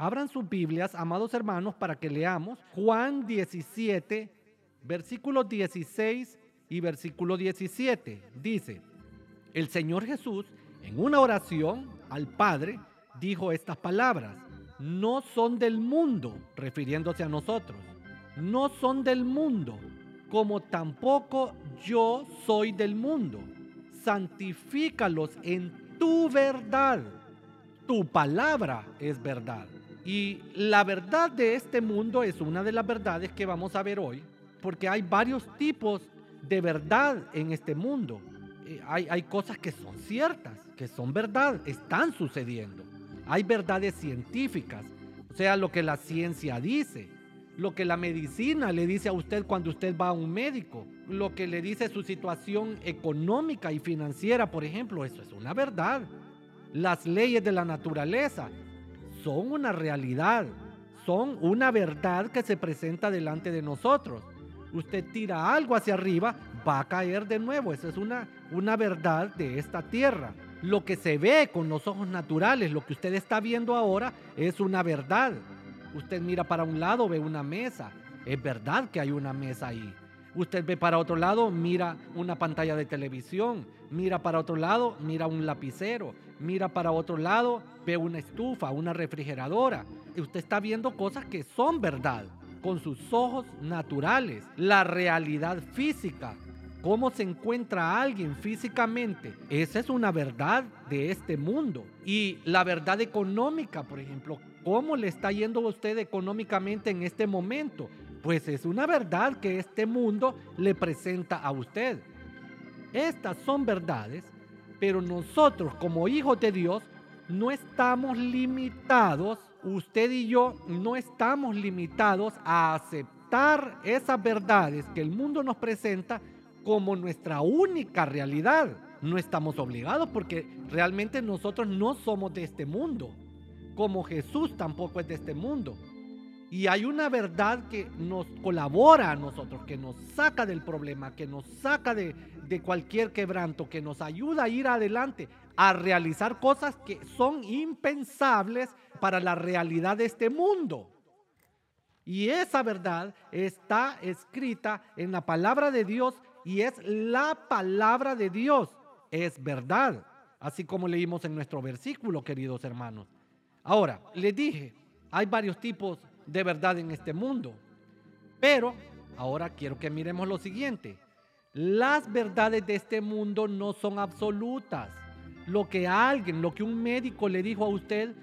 Abran sus Biblias, amados hermanos, para que leamos Juan 17, versículos 16 y versículo 17. Dice, el Señor Jesús en una oración al Padre dijo estas palabras, no son del mundo, refiriéndose a nosotros, no son del mundo, como tampoco yo soy del mundo. Santifícalos en tu verdad. Tu palabra es verdad. Y la verdad de este mundo es una de las verdades que vamos a ver hoy, porque hay varios tipos de verdad en este mundo. Eh, hay, hay cosas que son ciertas, que son verdad, están sucediendo. Hay verdades científicas, o sea, lo que la ciencia dice, lo que la medicina le dice a usted cuando usted va a un médico, lo que le dice su situación económica y financiera, por ejemplo, eso es una verdad. Las leyes de la naturaleza, son una realidad, son una verdad que se presenta delante de nosotros. Usted tira algo hacia arriba, va a caer de nuevo. Esa es una, una verdad de esta tierra. Lo que se ve con los ojos naturales, lo que usted está viendo ahora, es una verdad. Usted mira para un lado, ve una mesa. Es verdad que hay una mesa ahí. Usted ve para otro lado, mira una pantalla de televisión. Mira para otro lado, mira un lapicero. Mira para otro lado, ve una estufa, una refrigeradora. Usted está viendo cosas que son verdad, con sus ojos naturales. La realidad física. Cómo se encuentra alguien físicamente. Esa es una verdad de este mundo. Y la verdad económica, por ejemplo. ¿Cómo le está yendo a usted económicamente en este momento? Pues es una verdad que este mundo le presenta a usted. Estas son verdades, pero nosotros como hijos de Dios no estamos limitados, usted y yo no estamos limitados a aceptar esas verdades que el mundo nos presenta como nuestra única realidad. No estamos obligados porque realmente nosotros no somos de este mundo, como Jesús tampoco es de este mundo. Y hay una verdad que nos colabora a nosotros, que nos saca del problema, que nos saca de, cualquier quebranto, que nos ayuda a ir adelante, a realizar cosas que son impensables para la realidad de este mundo. Y esa verdad está escrita en la palabra de Dios y es la palabra de Dios. Es verdad, así como leímos en nuestro versículo, queridos hermanos. Ahora, les dije, hay varios tipos de verdad en este mundo. Pero ahora quiero que miremos lo siguiente. Las verdades de este mundo no son absolutas. Lo que alguien, lo que un médico le dijo a usted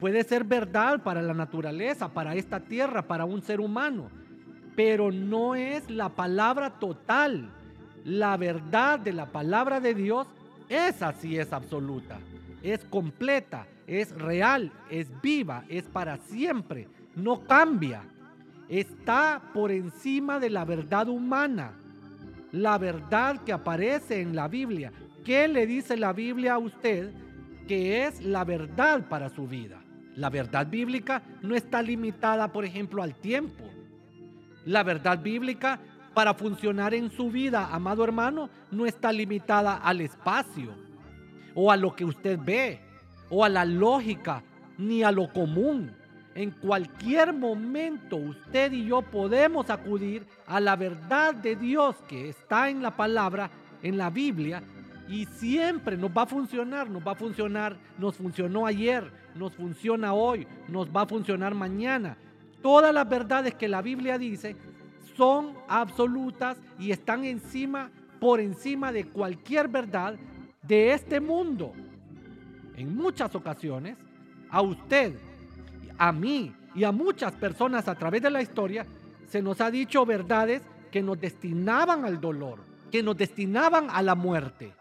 puede ser verdad para la naturaleza, para esta tierra, para un ser humano, pero no es la palabra total. La verdad de la palabra de Dios, esa sí es absoluta, es completa, es real, es viva, es para siempre no cambia. Está por encima de la verdad humana, la verdad que aparece en la Biblia. ¿Qué le dice la Biblia a usted que es la verdad para su vida? La verdad bíblica no está limitada, por ejemplo, al tiempo. La verdad bíblica para funcionar en su vida, amado hermano, no está limitada al espacio o a lo que usted ve o a la lógica ni a lo común. En cualquier momento usted y yo podemos acudir a la verdad de Dios que está en la palabra, en la Biblia, y siempre nos va a funcionar, nos va a funcionar, nos funcionó ayer, nos funciona hoy, nos va a funcionar mañana. Todas las verdades que la Biblia dice son absolutas y están encima, por encima de cualquier verdad de este mundo. En muchas ocasiones, a usted a mí y a muchas personas a través de la historia, se nos ha dicho verdades que nos destinaban al dolor, que nos destinaban a la muerte,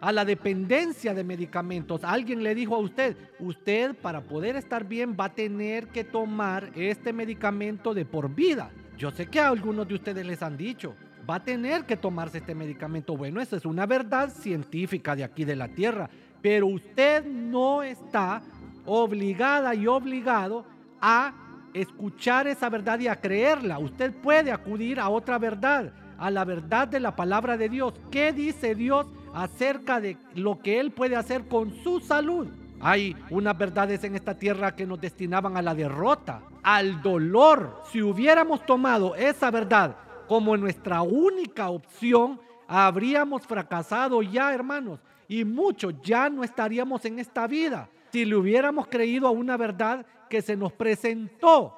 a la dependencia de medicamentos. Alguien le dijo a usted, usted para poder estar bien va a tener que tomar este medicamento de por vida. Yo sé que a algunos de ustedes les han dicho, va a tener que tomarse este medicamento. Bueno, esa es una verdad científica de aquí de la Tierra, pero usted no está obligada y obligado a escuchar esa verdad y a creerla. Usted puede acudir a otra verdad, a la verdad de la palabra de Dios. ¿Qué dice Dios acerca de lo que Él puede hacer con su salud? Hay unas verdades en esta tierra que nos destinaban a la derrota, al dolor. Si hubiéramos tomado esa verdad como nuestra única opción, habríamos fracasado ya, hermanos, y muchos ya no estaríamos en esta vida si le hubiéramos creído a una verdad que se nos presentó.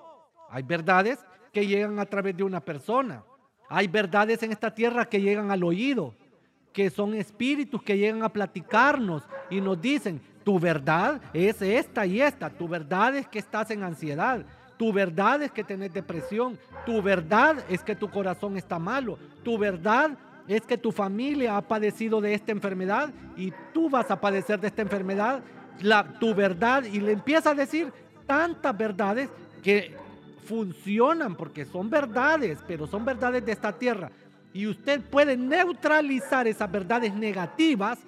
Hay verdades que llegan a través de una persona. Hay verdades en esta tierra que llegan al oído, que son espíritus que llegan a platicarnos y nos dicen, tu verdad es esta y esta, tu verdad es que estás en ansiedad, tu verdad es que tenés depresión, tu verdad es que tu corazón está malo, tu verdad es que tu familia ha padecido de esta enfermedad y tú vas a padecer de esta enfermedad, la, tu verdad, y le empieza a decir tantas verdades que funcionan porque son verdades, pero son verdades de esta tierra. Y usted puede neutralizar esas verdades negativas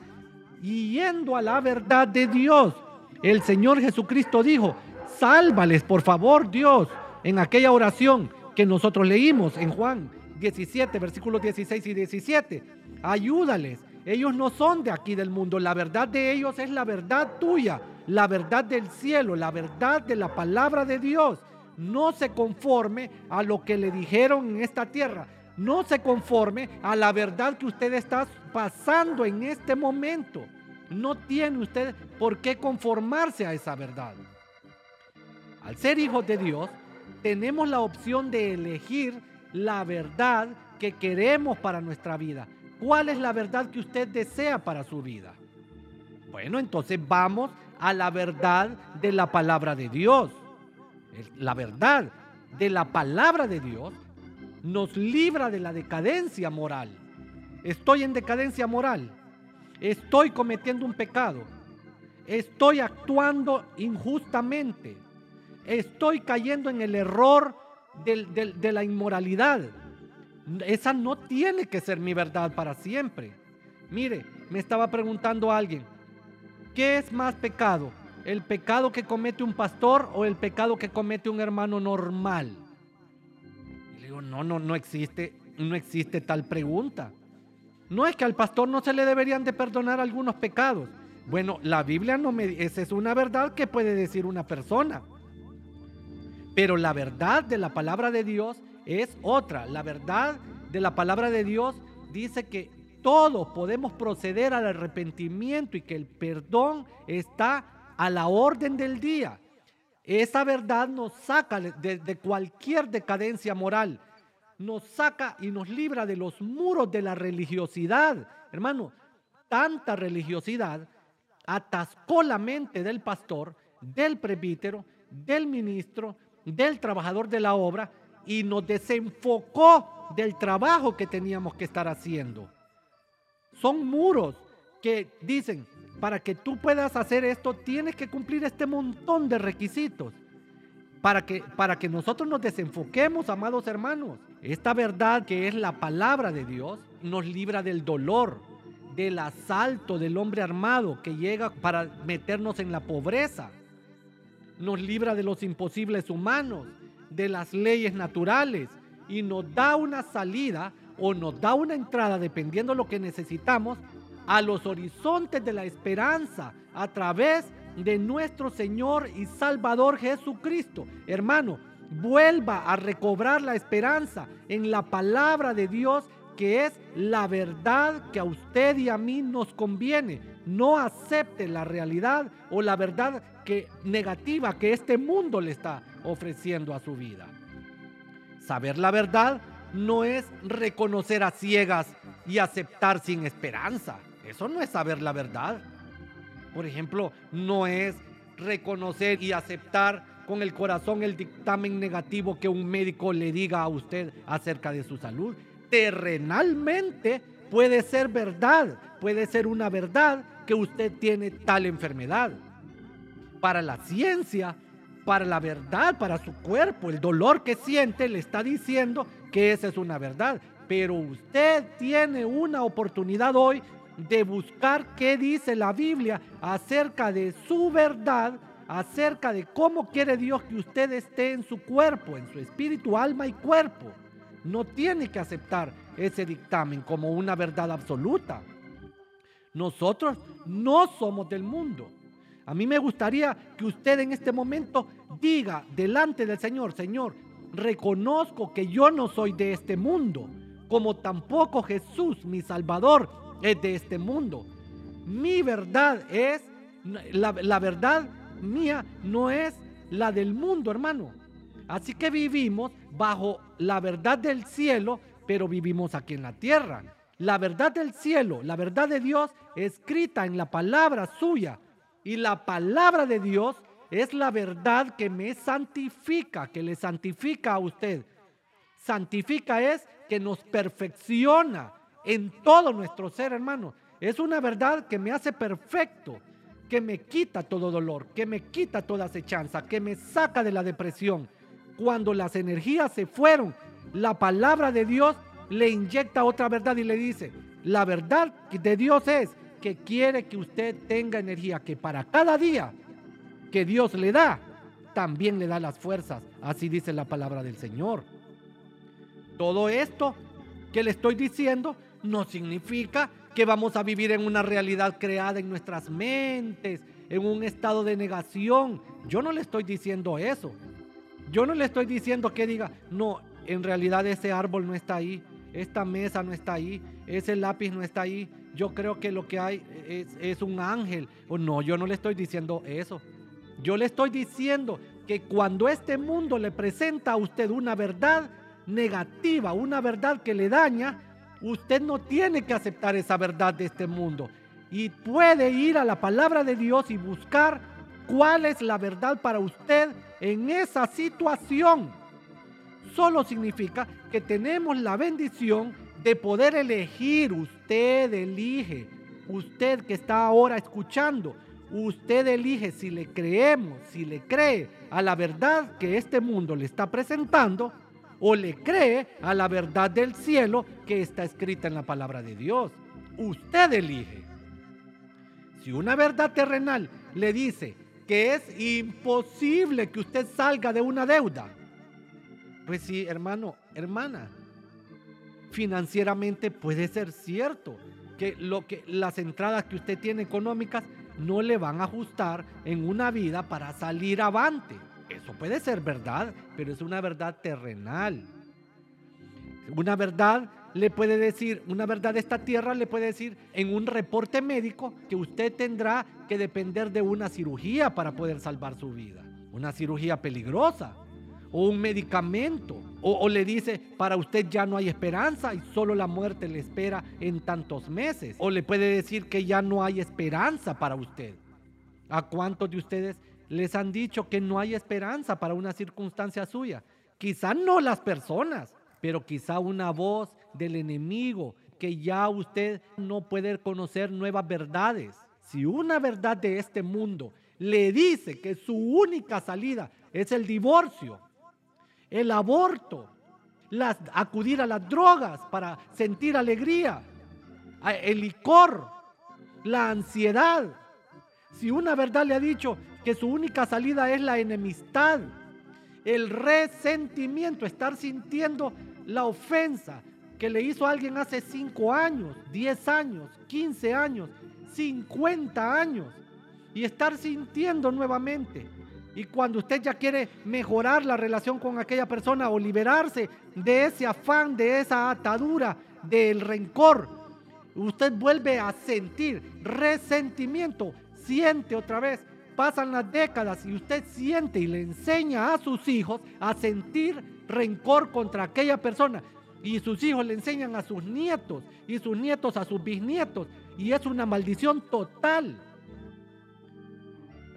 y yendo a la verdad de Dios. El Señor Jesucristo dijo, sálvales por favor Dios en aquella oración que nosotros leímos en Juan 17, versículos 16 y 17. Ayúdales. Ellos no son de aquí del mundo. La verdad de ellos es la verdad tuya, la verdad del cielo, la verdad de la palabra de Dios. No se conforme a lo que le dijeron en esta tierra. No se conforme a la verdad que usted está pasando en este momento. No tiene usted por qué conformarse a esa verdad. Al ser hijos de Dios, tenemos la opción de elegir la verdad que queremos para nuestra vida. ¿Cuál es la verdad que usted desea para su vida? Bueno, entonces vamos a la verdad de la palabra de Dios. La verdad de la palabra de Dios nos libra de la decadencia moral. Estoy en decadencia moral. Estoy cometiendo un pecado. Estoy actuando injustamente. Estoy cayendo en el error de la inmoralidad. Esa no tiene que ser mi verdad para siempre. Mire, me estaba preguntando alguien, ¿qué es más pecado? ¿El pecado que comete un pastor o el pecado que comete un hermano normal? Y le digo, no, no, no existe, no existe tal pregunta. No es que al pastor no se le deberían de perdonar algunos pecados. Bueno, la Biblia no me esa es una verdad que puede decir una persona. Pero la verdad de la palabra de Dios es otra. La verdad de la palabra de Dios dice que todos podemos proceder al arrepentimiento y que el perdón está a la orden del día. Esa verdad nos saca de, cualquier decadencia moral, nos saca y nos libra de los muros de la religiosidad. Hermano, tanta religiosidad atascó la mente del pastor, del presbítero, del ministro, del trabajador de la obra y nos desenfocó del trabajo que teníamos que estar haciendo. Son muros que dicen, para que tú puedas hacer esto, tienes que cumplir este montón de requisitos. Para que, para que nosotros nos desenfoquemos, amados hermanos. Esta verdad que es la palabra de Dios nos libra del dolor, del asalto del hombre armado que llega para meternos en la pobreza nos libra de los imposibles humanos, de las leyes naturales y nos da una salida o nos da una entrada, dependiendo de lo que necesitamos, a los horizontes de la esperanza a través de nuestro Señor y Salvador Jesucristo. Hermano, vuelva a recobrar la esperanza en la palabra de Dios que es la verdad que a usted y a mí nos conviene. No acepte la realidad o la verdad negativa que este mundo le está ofreciendo a su vida. Saber la verdad no es reconocer a ciegas y aceptar sin esperanza. Eso no es saber la verdad. Por ejemplo, no es reconocer y aceptar con el corazón el dictamen negativo que un médico le diga a usted acerca de su salud. Terrenalmente puede ser verdad, puede ser una verdad que usted tiene tal enfermedad para la ciencia, para la verdad, para su cuerpo. El dolor que siente le está diciendo que esa es una verdad. Pero usted tiene una oportunidad hoy de buscar qué dice la Biblia acerca de su verdad, acerca de cómo quiere Dios que usted esté en su cuerpo, en su espíritu, alma y cuerpo. No tiene que aceptar ese dictamen como una verdad absoluta. Nosotros no somos del mundo. A mí me gustaría que usted en este momento diga delante del Señor, Señor, reconozco que yo no soy de este mundo, como tampoco Jesús, mi Salvador, es de este mundo. Mi verdad es, la, la verdad mía no es la del mundo, hermano. Así que vivimos bajo la verdad del cielo, pero vivimos aquí en la tierra. La verdad del cielo, la verdad de Dios, escrita en la palabra suya. Y la palabra de Dios es la verdad que me santifica, que le santifica a usted. Santifica es que nos perfecciona en todo nuestro ser, hermano. Es una verdad que me hace perfecto, que me quita todo dolor, que me quita toda acechanza, que me saca de la depresión. Cuando las energías se fueron, la palabra de Dios le inyecta otra verdad y le dice, la verdad de Dios es que quiere que usted tenga energía, que para cada día que Dios le da, también le da las fuerzas. Así dice la palabra del Señor. Todo esto que le estoy diciendo no significa que vamos a vivir en una realidad creada en nuestras mentes, en un estado de negación. Yo no le estoy diciendo eso. Yo no le estoy diciendo que diga, no, en realidad ese árbol no está ahí, esta mesa no está ahí, ese lápiz no está ahí. Yo creo que lo que hay es, un ángel. O no, yo no le estoy diciendo eso. Yo le estoy diciendo que cuando este mundo le presenta a usted una verdad negativa, una verdad que le daña, Usted no tiene que aceptar esa verdad de este mundo y puede ir a la palabra de Dios y buscar cuál es la verdad para usted en esa situación. Solo significa que tenemos la bendición de poder elegir. Usted elige. Usted que está ahora escuchando, usted elige si le creemos, si le cree a la verdad que este mundo le está presentando o le cree a la verdad del cielo que está escrita en la palabra de Dios. Usted elige. Si una verdad terrenal le dice que es imposible que usted salga de una deuda, pues sí, hermano, hermana, financieramente puede ser cierto que, lo que las entradas que usted tiene económicas no le van a ajustar en una vida para salir avante. Eso puede ser verdad, pero es una verdad terrenal. Una verdad le puede decir, una verdad de esta tierra le puede decir en un reporte médico que usted tendrá que depender de una cirugía para poder salvar su vida. Una cirugía peligrosa o un medicamento. O, le dice, para usted ya no hay esperanza y solo la muerte le espera en tantos meses. O le puede decir que ya no hay esperanza para usted. ¿A cuántos de ustedes les han dicho que no hay esperanza para una circunstancia suya. Quizá no las personas, pero quizá una voz del enemigo que ya usted no puede conocer nuevas verdades. Si una verdad de este mundo le dice que su única salida es el divorcio, el aborto, las, acudir a las drogas para sentir alegría, el licor, la ansiedad. Si una verdad le ha dicho que su única salida es la enemistad, el resentimiento, estar sintiendo la ofensa que le hizo a alguien hace 5 años, 10 años, 15 años, 50 años, y estar sintiendo nuevamente. Y cuando usted ya quiere mejorar la relación con aquella persona o liberarse de ese afán, de esa atadura, del rencor, usted vuelve a sentir resentimiento, siente otra vez pasan las décadas y usted siente y le enseña a sus hijos a sentir rencor contra aquella persona. Y sus hijos le enseñan a sus nietos y sus nietos a sus bisnietos. Y es una maldición total.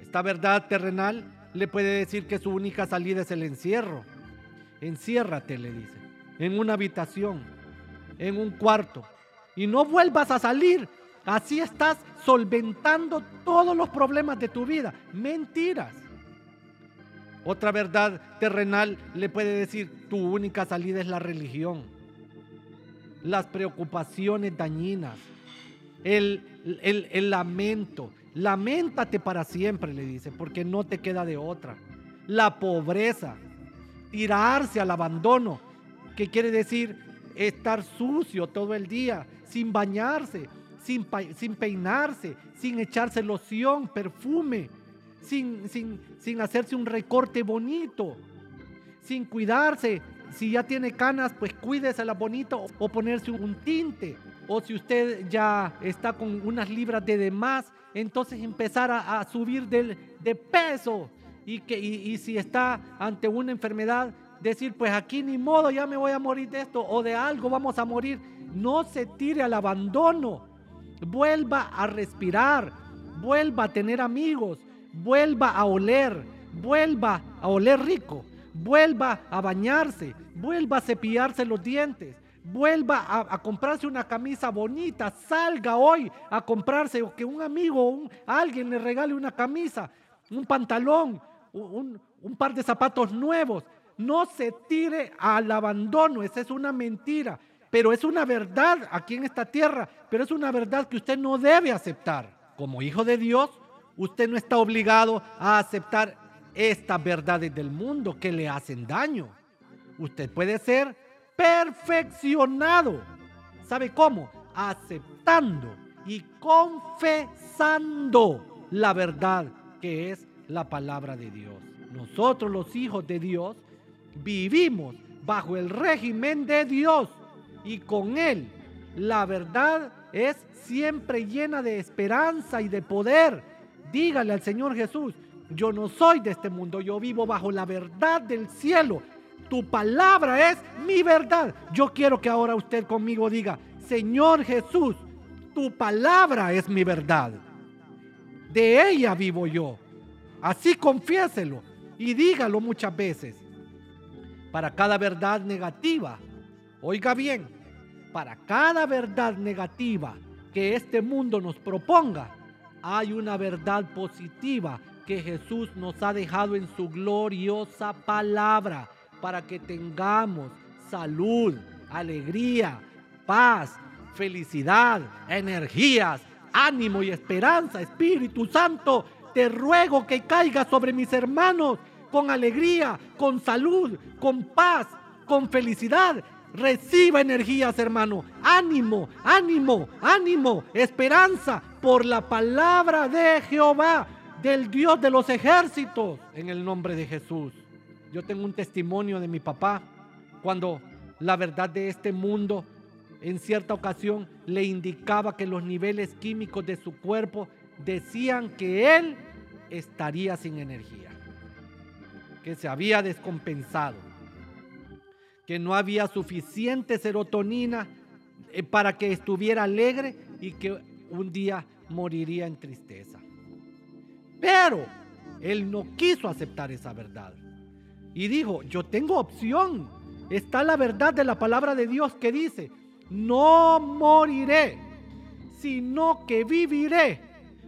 Esta verdad terrenal le puede decir que su única salida es el encierro. Enciérrate, le dice, en una habitación, en un cuarto. Y no vuelvas a salir Así estás solventando todos los problemas de tu vida. Mentiras. Otra verdad terrenal le puede decir, tu única salida es la religión. Las preocupaciones dañinas. El, el, lamento. Lamentate para siempre, le dice, porque no te queda de otra. La pobreza. Tirarse al abandono. Que quiere decir estar sucio todo el día, sin bañarse, sin, peinarse, sin echarse loción, perfume, sin, hacerse un recorte bonito, sin cuidarse. Si ya tiene canas, pues cuídesela bonito o ponerse un tinte. O si usted ya está con unas libras de demás, entonces empezar a, subir de, de peso. Y, que, y, y si está ante una enfermedad, decir, pues aquí ni modo, ya me voy a morir de esto o de algo vamos a morir. No se tire al abandono. Vuelva a respirar, vuelva a tener amigos, vuelva a oler, vuelva a oler rico, vuelva a bañarse, vuelva a cepillarse los dientes, vuelva a, comprarse una camisa bonita, salga hoy a comprarse o que un amigo o alguien le regale una camisa, un pantalón, un, un par de zapatos nuevos. No se tire al abandono, esa es una mentira, pero es una verdad aquí en esta tierra, pero es una verdad que usted no debe aceptar. Como hijo de Dios, usted no está obligado a aceptar estas verdades del mundo que le hacen daño. Usted puede ser perfeccionado. ¿Sabe cómo? Aceptando y confesando la verdad que es la palabra de Dios. Nosotros los hijos de Dios vivimos bajo el régimen de Dios y con Él la verdad es siempre llena de esperanza y de poder. Dígale al Señor Jesús, yo no soy de este mundo, yo vivo bajo la verdad del cielo. Tu palabra es mi verdad. Yo quiero que ahora usted conmigo diga, Señor Jesús, tu palabra es mi verdad. De ella vivo yo. Así confiéselo y dígalo muchas veces para cada verdad negativa. Oiga bien, para cada verdad negativa que este mundo nos proponga, hay una verdad positiva que Jesús nos ha dejado en su gloriosa palabra para que tengamos salud, alegría, paz, felicidad, energías, ánimo y esperanza. Espíritu Santo, te ruego que caiga sobre mis hermanos con alegría, con salud, con paz, con felicidad. Reciba energías, hermano. Ánimo, ánimo, ánimo, esperanza por la palabra de Jehová, del Dios de los ejércitos, en el nombre de Jesús. Yo tengo un testimonio de mi papá cuando la verdad de este mundo en cierta ocasión le indicaba que los niveles químicos de su cuerpo decían que él estaría sin energía que se había descompensado, que no había suficiente serotonina eh, para que estuviera alegre y que un día moriría en tristeza. Pero él no quiso aceptar esa verdad y dijo, yo tengo opción. Está la verdad de la palabra de Dios que dice, no moriré, sino que viviré.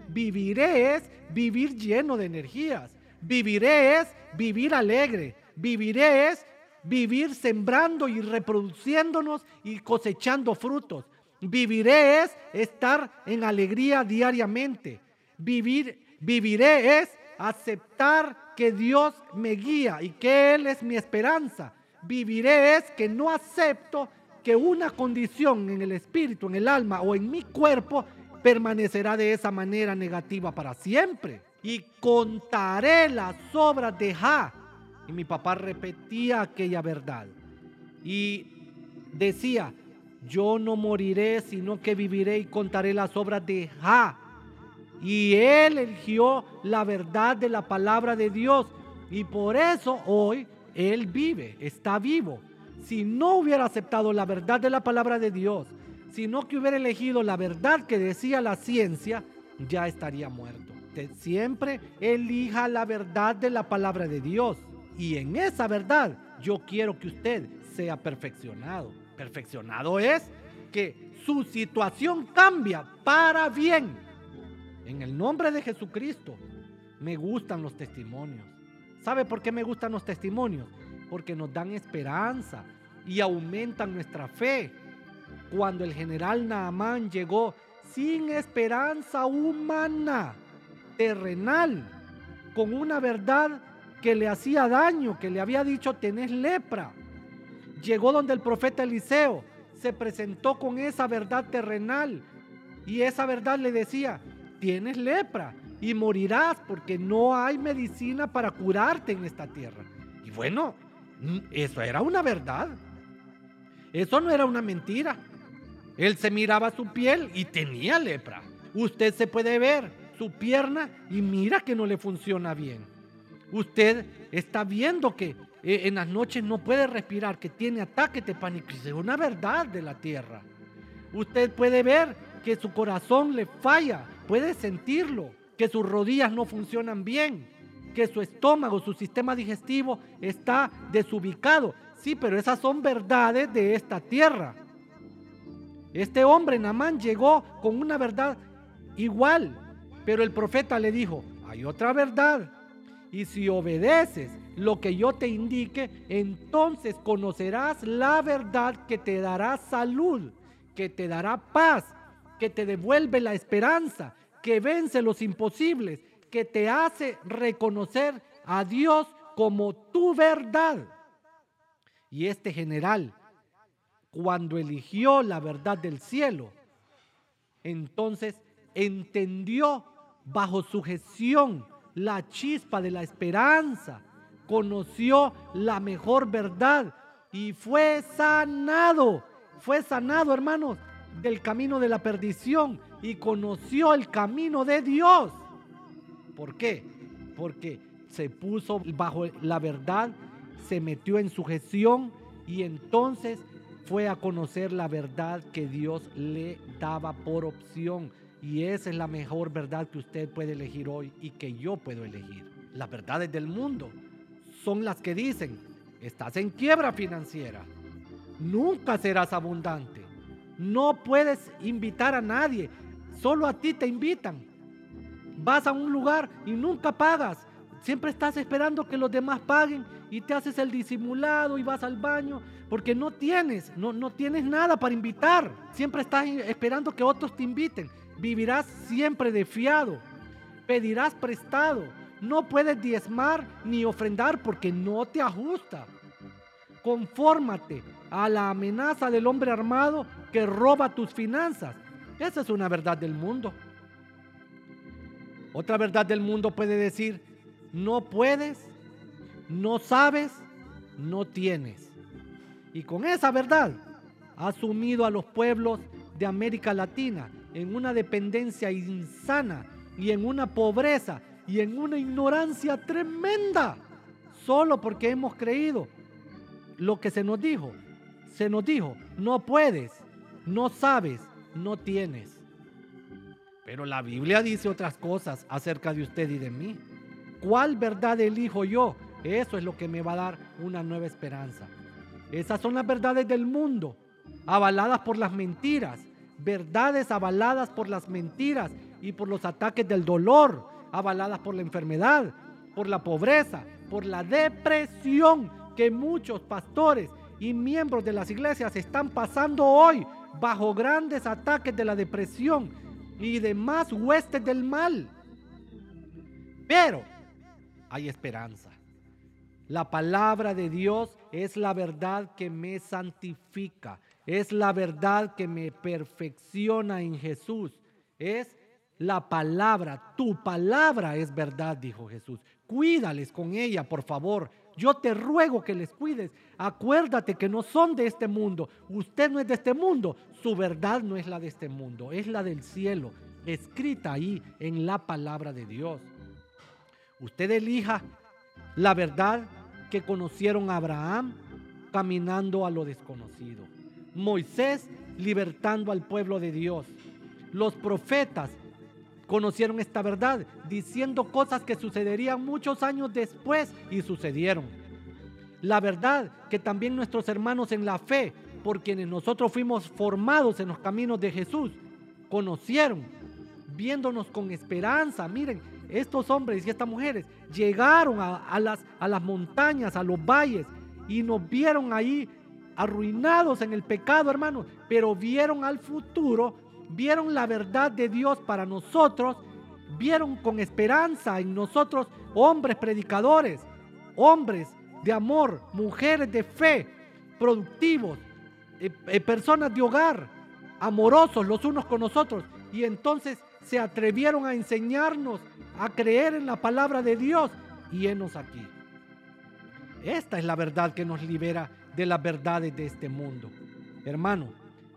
Viviré es vivir lleno de energías. Viviré es vivir alegre. Viviré es vivir sembrando y reproduciéndonos y cosechando frutos. Viviré es estar en alegría diariamente. Vivir, viviré es aceptar que Dios me guía y que Él es mi esperanza. Viviré es que no acepto que una condición en el espíritu, en el alma o en mi cuerpo permanecerá de esa manera negativa para siempre y contaré las obras de Ja. Y mi papá repetía aquella verdad. Y decía, yo no moriré, sino que viviré y contaré las obras de Ja. Y él eligió la verdad de la palabra de Dios. Y por eso hoy él vive, está vivo. Si no hubiera aceptado la verdad de la palabra de Dios, sino que hubiera elegido la verdad que decía la ciencia, ya estaría muerto siempre elija la verdad de la palabra de Dios. Y en esa verdad yo quiero que usted sea perfeccionado. Perfeccionado es que su situación cambia para bien. En el nombre de Jesucristo me gustan los testimonios. ¿Sabe por qué me gustan los testimonios? Porque nos dan esperanza y aumentan nuestra fe. Cuando el general Naamán llegó sin esperanza humana, terrenal, con una verdad que le hacía daño, que le había dicho tenés lepra. Llegó donde el profeta Eliseo, se presentó con esa verdad terrenal y esa verdad le decía, tienes lepra. y morirás porque no hay medicina para curarte en esta tierra. Y bueno, eso era una verdad. Eso no era una mentira. Él se miraba su piel y tenía lepra. Usted se puede ver su pierna y mira que no le funciona bien. Usted está viendo que eh, en las noches no puede respirar, que tiene ataques de pánico. Es una verdad de la tierra. Usted puede ver que su corazón le falla, puede sentirlo, que sus rodillas no funcionan bien, que su estómago, su sistema digestivo está desubicado. Sí, pero esas son verdades de esta tierra. Este hombre, Namán, llegó con una verdad igual, pero el profeta le dijo, hay otra verdad. Y si obedeces lo que yo te indique, entonces conocerás la verdad que te dará salud, que te dará paz, que te devuelve la esperanza, que vence los imposibles, que te hace reconocer a Dios como tu verdad. Y este general cuando eligió la verdad del cielo, entonces entendió bajo sujeción la chispa de la esperanza, conoció la mejor verdad y fue sanado, fue sanado hermanos del camino de la perdición y conoció el camino de Dios. ¿Por qué? Porque se puso bajo la verdad, se metió en sujeción y entonces fue a conocer la verdad que Dios le daba por opción. Y esa es la mejor verdad que usted puede elegir hoy y que yo puedo elegir. Las verdades del mundo son las que dicen, estás en quiebra financiera, nunca serás abundante, no puedes invitar a nadie, solo a ti te invitan. Vas a un lugar y nunca pagas, siempre estás esperando que los demás paguen y te haces el disimulado y vas al baño porque no tienes, no, no tienes nada para invitar. Siempre estás esperando que otros te inviten. Vivirás siempre de fiado. Pedirás prestado. No puedes diezmar ni ofrendar porque no te ajusta. Confórmate a la amenaza del hombre armado que roba tus finanzas. Esa es una verdad del mundo. Otra verdad del mundo puede decir, no puedes no sabes, no tienes. Y con esa verdad ha sumido a los pueblos de América Latina en una dependencia insana y en una pobreza y en una ignorancia tremenda, solo porque hemos creído lo que se nos dijo. Se nos dijo, no puedes, no sabes, no tienes. Pero la Biblia dice otras cosas acerca de usted y de mí. ¿Cuál verdad elijo yo? Eso es lo que me va a dar una nueva esperanza. Esas son las verdades del mundo, avaladas por las mentiras, verdades avaladas por las mentiras y por los ataques del dolor, avaladas por la enfermedad, por la pobreza, por la depresión que muchos pastores y miembros de las iglesias están pasando hoy bajo grandes ataques de la depresión y demás huestes del mal. Pero hay esperanza. La palabra de Dios es la verdad que me santifica, es la verdad que me perfecciona en Jesús. Es la palabra, tu palabra es verdad, dijo Jesús. Cuídales con ella, por favor. Yo te ruego que les cuides. Acuérdate que no son de este mundo. Usted no es de este mundo. Su verdad no es la de este mundo, es la del cielo, escrita ahí en la palabra de Dios. Usted elija la verdad que conocieron Abraham caminando a lo desconocido. Moisés libertando al pueblo de Dios. Los profetas conocieron esta verdad diciendo cosas que sucederían muchos años después y sucedieron. La verdad que también nuestros hermanos en la fe, por quienes nosotros fuimos formados en los caminos de Jesús, conocieron, viéndonos con esperanza. Miren, estos hombres y estas mujeres llegaron a, las, a las montañas, a los valles, y nos vieron ahí arruinados en el pecado, hermanos, pero vieron al futuro, vieron la verdad de Dios para nosotros, vieron con esperanza en nosotros hombres predicadores, hombres de amor, mujeres de fe, productivos, eh, eh, personas de hogar, amorosos los unos con nosotros, y entonces se atrevieron a enseñarnos a creer en la palabra de Dios y enos aquí. Esta es la verdad que nos libera de las verdades de este mundo. Hermano,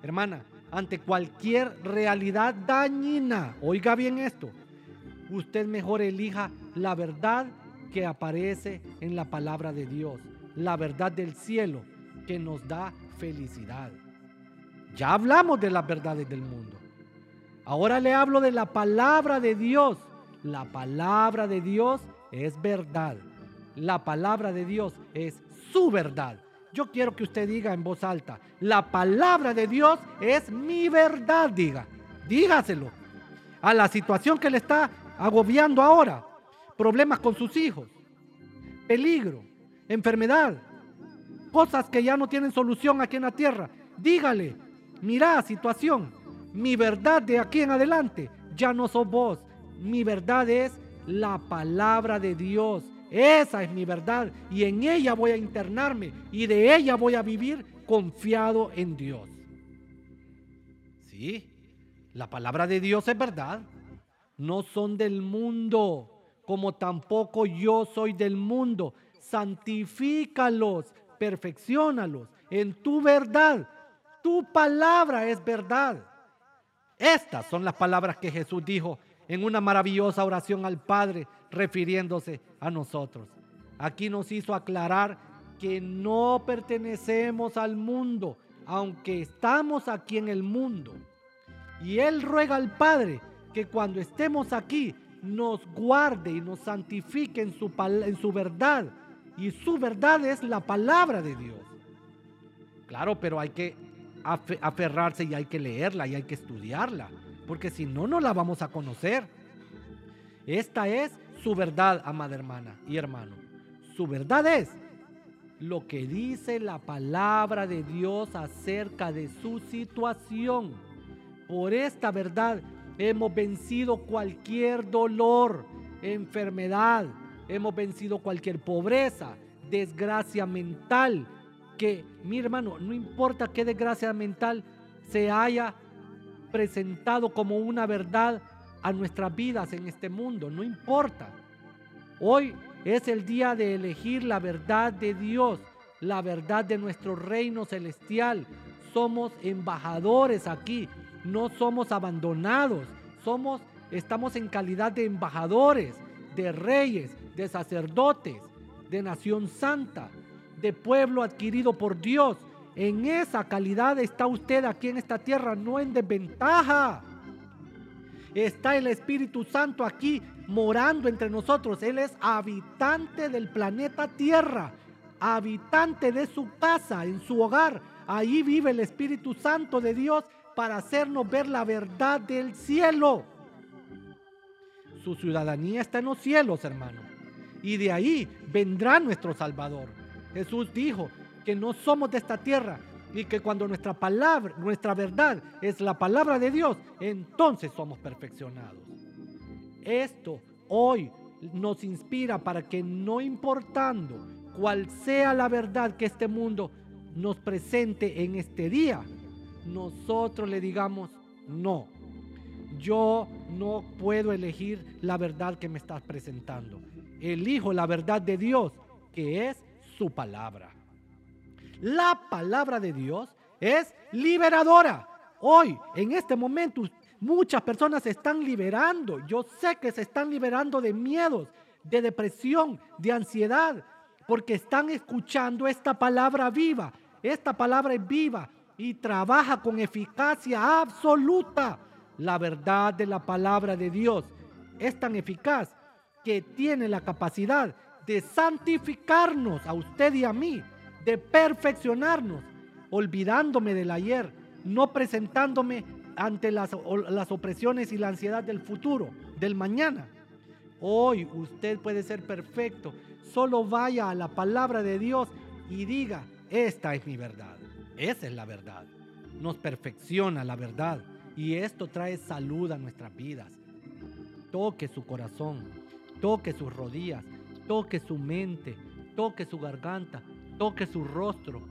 hermana, ante cualquier realidad dañina, oiga bien esto, usted mejor elija la verdad que aparece en la palabra de Dios, la verdad del cielo que nos da felicidad. Ya hablamos de las verdades del mundo. Ahora le hablo de la palabra de Dios. La palabra de Dios es verdad. La palabra de Dios es su verdad. Yo quiero que usted diga en voz alta, la palabra de Dios es mi verdad, diga. Dígaselo. A la situación que le está agobiando ahora. Problemas con sus hijos. Peligro. Enfermedad. Cosas que ya no tienen solución aquí en la tierra. Dígale, mira situación. Mi verdad de aquí en adelante ya no sos vos. Mi verdad es la palabra de Dios. Esa es mi verdad y en ella voy a internarme y de ella voy a vivir confiado en Dios. Sí, la palabra de Dios es verdad. No son del mundo, como tampoco yo soy del mundo. Santifícalos, perfeccionalos en tu verdad. Tu palabra es verdad. Estas son las palabras que Jesús dijo en una maravillosa oración al Padre refiriéndose a nosotros. Aquí nos hizo aclarar que no pertenecemos al mundo, aunque estamos aquí en el mundo. Y Él ruega al Padre que cuando estemos aquí nos guarde y nos santifique en su, en su verdad. Y su verdad es la palabra de Dios. Claro, pero hay que aferrarse y hay que leerla y hay que estudiarla, porque si no, no la vamos a conocer. Esta es su verdad, amada hermana y hermano. Su verdad es lo que dice la palabra de Dios acerca de su situación. Por esta verdad hemos vencido cualquier dolor, enfermedad, hemos vencido cualquier pobreza, desgracia mental. Que, mi hermano, no importa qué desgracia mental se haya presentado como una verdad a nuestras vidas en este mundo, no importa. Hoy es el día de elegir la verdad de Dios, la verdad de nuestro reino celestial. Somos embajadores aquí, no somos abandonados, somos estamos en calidad de embajadores, de reyes, de sacerdotes, de nación santa, de pueblo adquirido por Dios. En esa calidad está usted aquí en esta tierra, no en desventaja está el Espíritu Santo aquí morando entre nosotros. Él es habitante del planeta Tierra, habitante de su casa, en su hogar. Ahí vive el Espíritu Santo de Dios para hacernos ver la verdad del cielo. Su ciudadanía está en los cielos, hermano. Y de ahí vendrá nuestro Salvador. Jesús dijo que no somos de esta tierra, y que cuando nuestra palabra, nuestra verdad es la palabra de Dios, entonces somos perfeccionados. Esto hoy nos inspira para que no importando cuál sea la verdad que este mundo nos presente en este día, nosotros le digamos no. Yo no puedo elegir la verdad que me estás presentando. Elijo la verdad de Dios, que es su palabra. La palabra de Dios es liberadora. Hoy, en este momento, muchas personas se están liberando. Yo sé que se están liberando de miedos, de depresión, de ansiedad, porque están escuchando esta palabra viva. Esta palabra es viva y trabaja con eficacia absoluta. La verdad de la palabra de Dios es tan eficaz que tiene la capacidad de santificarnos a usted y a mí de perfeccionarnos, olvidándome del ayer, no presentándome ante las, las opresiones y la ansiedad del futuro, del mañana. Hoy usted puede ser perfecto. Solo vaya a la palabra de Dios y diga, esta es mi verdad. Esa es la verdad. Nos perfecciona la verdad y esto trae salud a nuestras vidas. Toque su corazón, toque sus rodillas, toque su mente, toque su garganta, toque su rostro,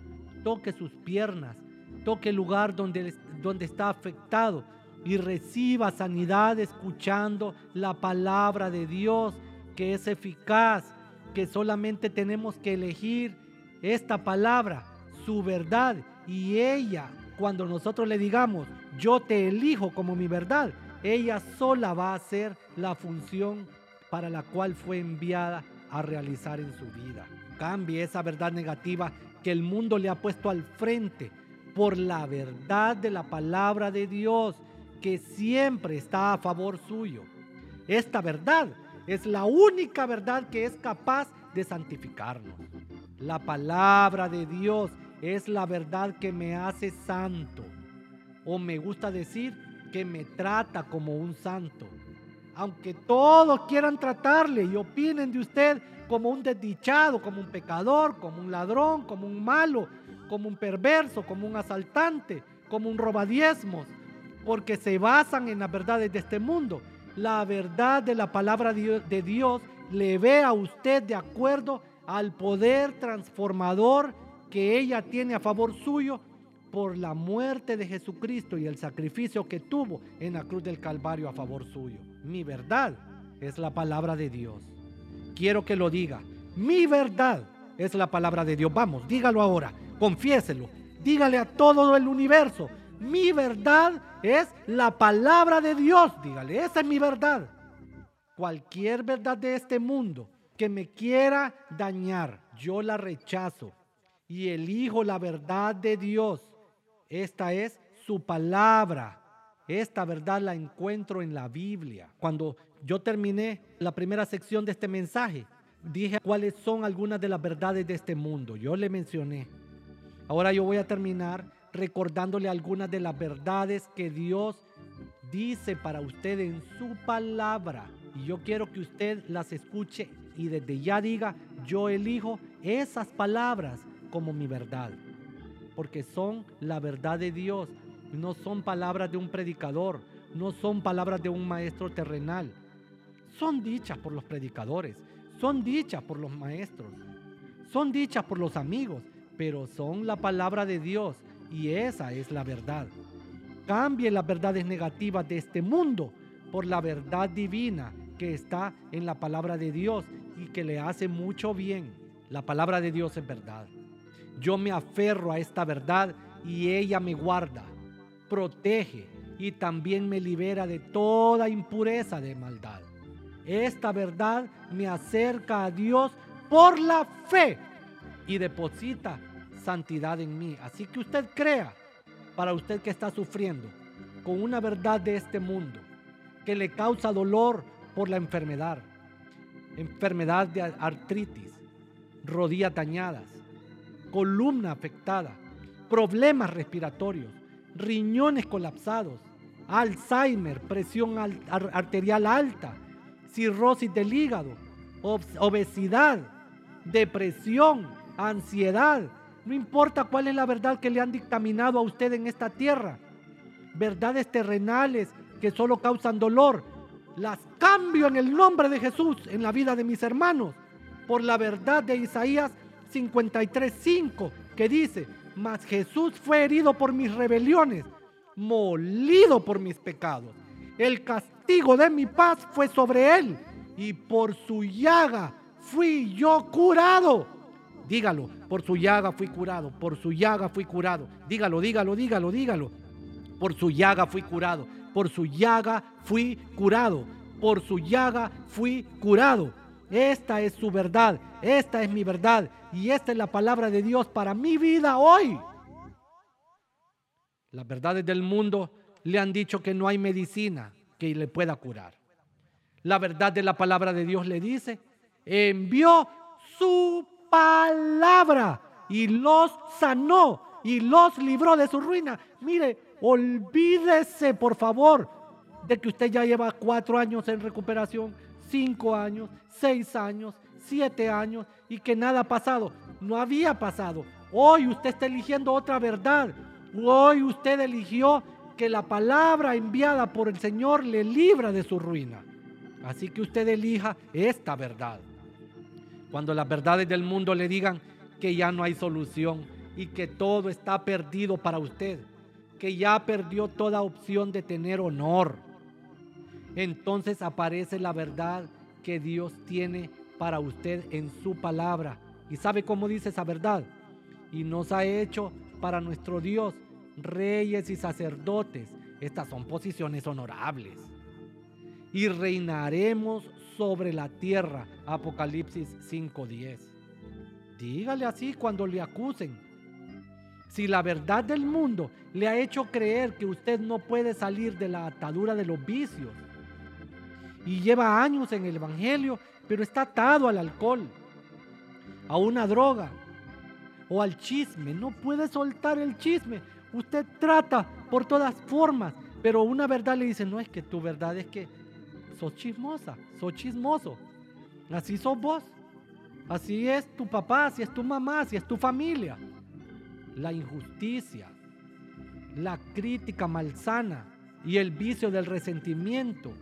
toque sus piernas, toque el lugar donde, donde está afectado y reciba sanidad escuchando la palabra de Dios que es eficaz, que solamente tenemos que elegir esta palabra, su verdad, y ella, cuando nosotros le digamos, yo te elijo como mi verdad, ella sola va a hacer la función para la cual fue enviada a realizar en su vida. Cambie esa verdad negativa que el mundo le ha puesto al frente por la verdad de la palabra de Dios que siempre está a favor suyo. Esta verdad es la única verdad que es capaz de santificarnos. La palabra de Dios es la verdad que me hace santo. O me gusta decir que me trata como un santo. Aunque todos quieran tratarle y opinen de usted como un desdichado, como un pecador, como un ladrón, como un malo, como un perverso, como un asaltante, como un robadiezmos, porque se basan en las verdades de este mundo. La verdad de la palabra de Dios le ve a usted de acuerdo al poder transformador que ella tiene a favor suyo por la muerte de Jesucristo y el sacrificio que tuvo en la cruz del Calvario a favor suyo. Mi verdad es la palabra de Dios. Quiero que lo diga. Mi verdad es la palabra de Dios. Vamos, dígalo ahora. Confiéselo. Dígale a todo el universo. Mi verdad es la palabra de Dios. Dígale, esa es mi verdad. Cualquier verdad de este mundo que me quiera dañar, yo la rechazo y elijo la verdad de Dios. Esta es su palabra. Esta verdad la encuentro en la Biblia. Cuando yo terminé la primera sección de este mensaje, dije cuáles son algunas de las verdades de este mundo. Yo le mencioné. Ahora yo voy a terminar recordándole algunas de las verdades que Dios dice para usted en su palabra. Y yo quiero que usted las escuche y desde ya diga, yo elijo esas palabras como mi verdad. Porque son la verdad de Dios. No son palabras de un predicador. No son palabras de un maestro terrenal. Son dichas por los predicadores. Son dichas por los maestros. Son dichas por los amigos. Pero son la palabra de Dios y esa es la verdad. Cambie las verdades negativas de este mundo por la verdad divina que está en la palabra de Dios y que le hace mucho bien. La palabra de Dios es verdad. Yo me aferro a esta verdad y ella me guarda, protege y también me libera de toda impureza de maldad. Esta verdad me acerca a Dios por la fe y deposita santidad en mí. Así que usted crea, para usted que está sufriendo con una verdad de este mundo, que le causa dolor por la enfermedad, enfermedad de artritis, rodillas dañadas, columna afectada, problemas respiratorios, riñones colapsados, Alzheimer, presión arterial alta, cirrosis del hígado, obesidad, depresión, ansiedad, no importa cuál es la verdad que le han dictaminado a usted en esta tierra. Verdades terrenales que solo causan dolor. Las cambio en el nombre de Jesús en la vida de mis hermanos. Por la verdad de Isaías 53.5 que dice, mas Jesús fue herido por mis rebeliones, molido por mis pecados. El castigo de mi paz fue sobre él y por su llaga fui yo curado. Dígalo, por su llaga fui curado, por su llaga fui curado. Dígalo, dígalo, dígalo, dígalo. Por su llaga fui curado, por su llaga fui curado, por su llaga fui curado. Esta es su verdad, esta es mi verdad y esta es la palabra de Dios para mi vida hoy. Las verdades del mundo le han dicho que no hay medicina que le pueda curar. La verdad de la palabra de Dios le dice, envió su palabra y los sanó y los libró de su ruina. Mire, olvídese por favor de que usted ya lleva cuatro años en recuperación, cinco años, seis años, siete años y que nada ha pasado. No había pasado. Hoy usted está eligiendo otra verdad. Hoy usted eligió que la palabra enviada por el Señor le libra de su ruina. Así que usted elija esta verdad. Cuando las verdades del mundo le digan que ya no hay solución y que todo está perdido para usted. que ya perdió toda opción de tener honor. Entonces aparece la verdad que Dios tiene para usted en su palabra. ¿Y sabe cómo dice esa verdad? Y nos ha hecho para nuestro Dios reyes y sacerdotes. Estas son posiciones honorables. Y reinaremos sobre la tierra. Apocalipsis 5:10. Dígale así cuando le acusen. Si la verdad del mundo le ha hecho creer que usted no puede salir de la atadura de los vicios y lleva años en el Evangelio, pero está atado al alcohol, a una droga o al chisme, no puede soltar el chisme. Usted trata por todas formas, pero una verdad le dice, no es que tu verdad es que sos chismosa, sos chismoso. Así sos vos. Así es tu papá, así es tu mamá, así es tu familia. La injusticia, la crítica malsana y el vicio del resentimiento.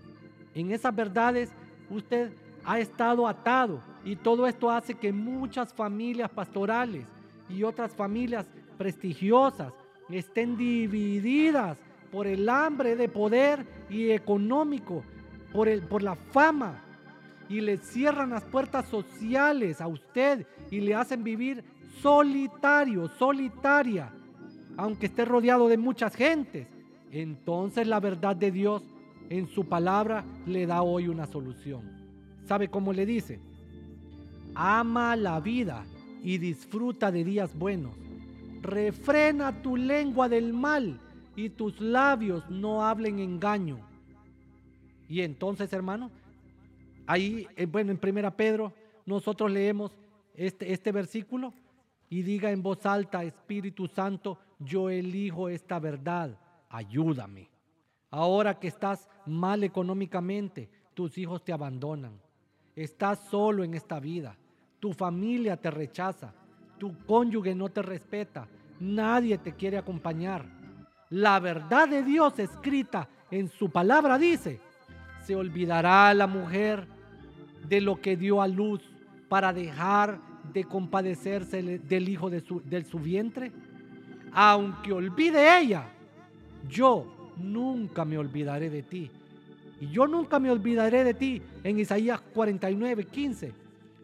En esas verdades usted ha estado atado y todo esto hace que muchas familias pastorales y otras familias prestigiosas estén divididas por el hambre de poder y económico, por, el, por la fama, y le cierran las puertas sociales a usted y le hacen vivir solitario, solitaria, aunque esté rodeado de muchas gentes. Entonces la verdad de Dios en su palabra le da hoy una solución. ¿Sabe cómo le dice? Ama la vida y disfruta de días buenos. Refrena tu lengua del mal y tus labios no hablen engaño. Y entonces, hermano, ahí, eh, bueno, en Primera Pedro, nosotros leemos este, este versículo y diga en voz alta, Espíritu Santo, yo elijo esta verdad, ayúdame. Ahora que estás mal económicamente, tus hijos te abandonan. Estás solo en esta vida. Tu familia te rechaza. Tu cónyuge no te respeta. Nadie te quiere acompañar. La verdad de Dios escrita en su palabra dice, se olvidará la mujer de lo que dio a luz para dejar de compadecerse del hijo de su, vientre. Aunque olvide ella, yo nunca me olvidaré de ti. Y yo nunca me olvidaré de ti en Isaías 49, 15.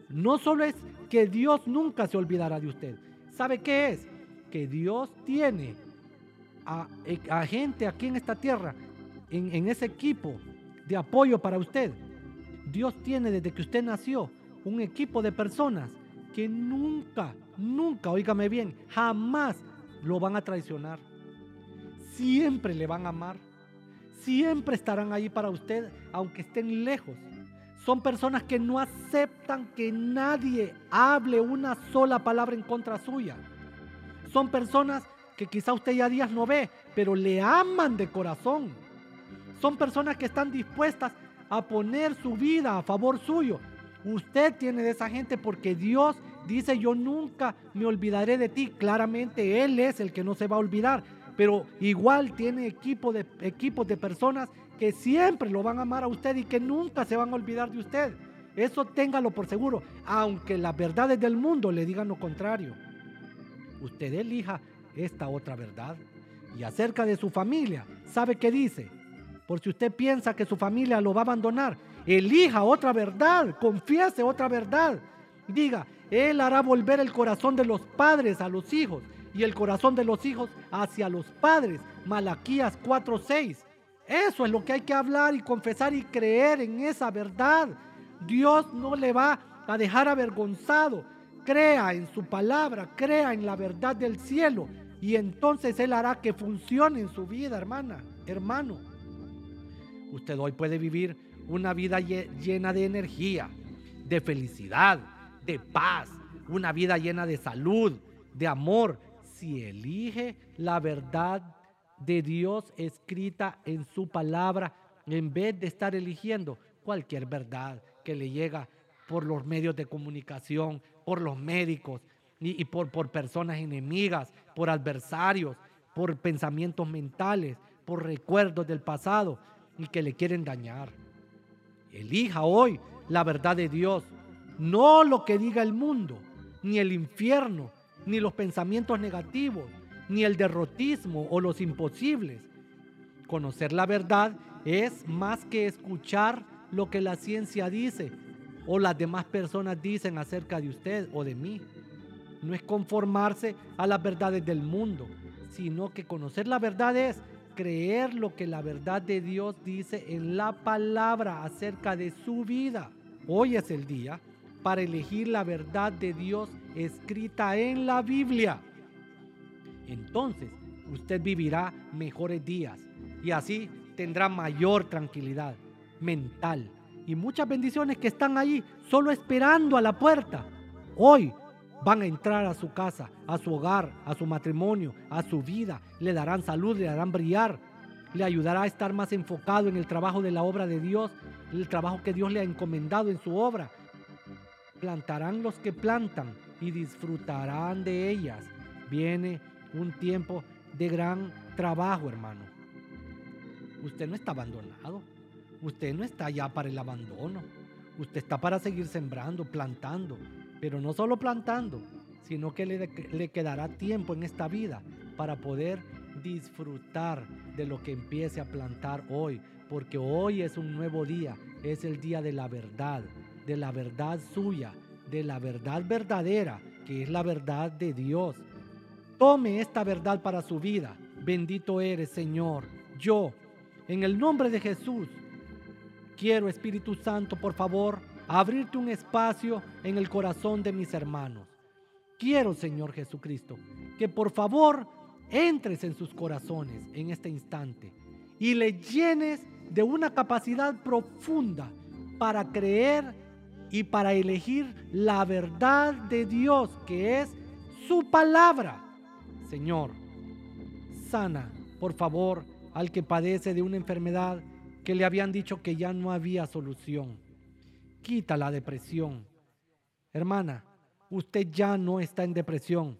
No solo es que Dios nunca se olvidará de usted. ¿Sabe qué es? Que Dios tiene a, gente aquí en esta tierra, en, en ese equipo de apoyo para usted. Dios tiene desde que usted nació un equipo de personas que nunca, nunca, oígame bien, jamás lo van a traicionar. Siempre le van a amar. Siempre estarán ahí para usted, aunque estén lejos. Son personas que no aceptan que nadie hable una sola palabra en contra suya. Son personas que quizá usted ya días no ve, pero le aman de corazón. Son personas que están dispuestas a poner su vida a favor suyo. Usted tiene de esa gente porque Dios dice, yo nunca me olvidaré de ti. Claramente Él es el que no se va a olvidar, pero igual tiene equipo de, equipos de personas que siempre lo van a amar a usted y que nunca se van a olvidar de usted. Eso téngalo por seguro, aunque las verdades del mundo le digan lo contrario. Usted elija esta otra verdad. Y acerca de su familia, ¿sabe qué dice? Por si usted piensa que su familia lo va a abandonar, elija otra verdad, confiese otra verdad. Diga, Él hará volver el corazón de los padres a los hijos y el corazón de los hijos hacia los padres. Malaquías 4:6. Eso es lo que hay que hablar y confesar y creer en esa verdad. Dios no le va a dejar avergonzado. Crea en su palabra, crea en la verdad del cielo y entonces Él hará que funcione en su vida, hermana, hermano. Usted hoy puede vivir una vida llena de energía, de felicidad, de paz, una vida llena de salud, de amor, si elige la verdad de Dios escrita en su palabra en vez de estar eligiendo cualquier verdad que le llega por los medios de comunicación, por los médicos y, por, por personas enemigas, por adversarios, por pensamientos mentales, por recuerdos del pasado y que le quieren dañar. Elija hoy la verdad de Dios, no lo que diga el mundo, ni el infierno, ni los pensamientos negativos, ni el derrotismo o los imposibles. Conocer la verdad es más que escuchar lo que la ciencia dice o las demás personas dicen acerca de usted o de mí. No es conformarse a las verdades del mundo, sino que conocer la verdad es creer lo que la verdad de Dios dice en la palabra acerca de su vida. Hoy es el día para elegir la verdad de Dios escrita en la Biblia. Entonces usted vivirá mejores días y así tendrá mayor tranquilidad mental y muchas bendiciones que están ahí solo esperando a la puerta. Hoy van a entrar a su casa, a su hogar, a su matrimonio, a su vida. Le darán salud, le darán brillar. Le ayudará a estar más enfocado en el trabajo de la obra de Dios, el trabajo que Dios le ha encomendado en su obra. Plantarán los que plantan y disfrutarán de ellas. Viene un tiempo de gran trabajo, hermano. Usted no está abandonado. Usted no está ya para el abandono. Usted está para seguir sembrando, plantando. Pero no solo plantando, sino que le, le quedará tiempo en esta vida para poder disfrutar de lo que empiece a plantar hoy. Porque hoy es un nuevo día. Es el día de la verdad, de la verdad suya, de la verdad verdadera, que es la verdad de Dios. Tome esta verdad para su vida. Bendito eres, Señor. Yo, en el nombre de Jesús, Quiero, Espíritu Santo, por favor, abrirte un espacio en el corazón de mis hermanos. Quiero, Señor Jesucristo, que por favor entres en sus corazones en este instante y le llenes de una capacidad profunda para creer y para elegir la verdad de Dios, que es su palabra. Señor, sana, por favor, al que padece de una enfermedad que le habían dicho que ya no había solución. Quita la depresión. Hermana, usted ya no está en depresión.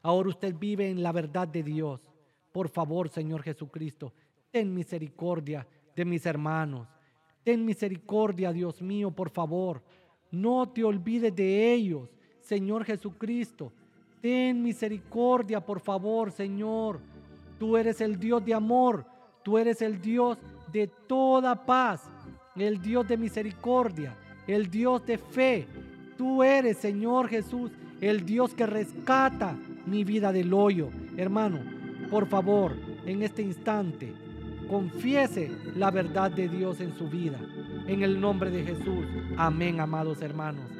Ahora usted vive en la verdad de Dios. Por favor, Señor Jesucristo, ten misericordia de mis hermanos. Ten misericordia, Dios mío, por favor. No te olvides de ellos, Señor Jesucristo. Ten misericordia, por favor, Señor. Tú eres el Dios de amor. Tú eres el Dios de toda paz, el Dios de misericordia, el Dios de fe. Tú eres, Señor Jesús, el Dios que rescata mi vida del hoyo. Hermano, por favor, en este instante, confiese la verdad de Dios en su vida. En el nombre de Jesús. Amén, amados hermanos.